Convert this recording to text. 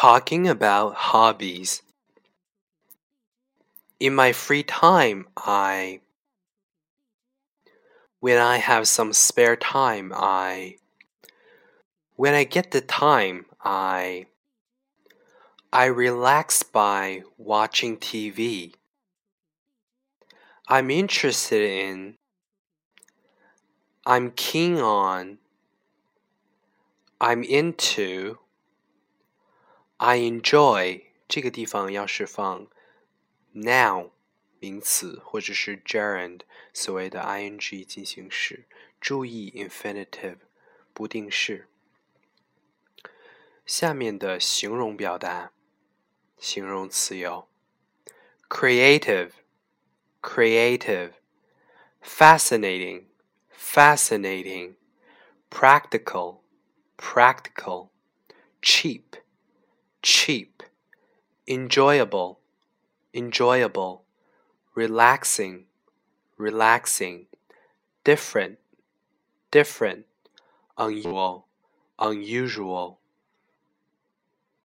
Talking about hobbies. In my free time, I. When I have some spare time, I. When I get the time, I. I relax by watching TV. I'm interested in. I'm keen on. I'm into. I enjoy 这个地方要是放 now 名词或者是 gerund 所谓的 ing 进行时，注意 infinitive 不定式。下面的形容表达，形容词有 creative, creative, fascinating, fascinating, practical, practical, cheap Cheap, enjoyable, enjoyable, relaxing, relaxing, different, different, unusual, unusual.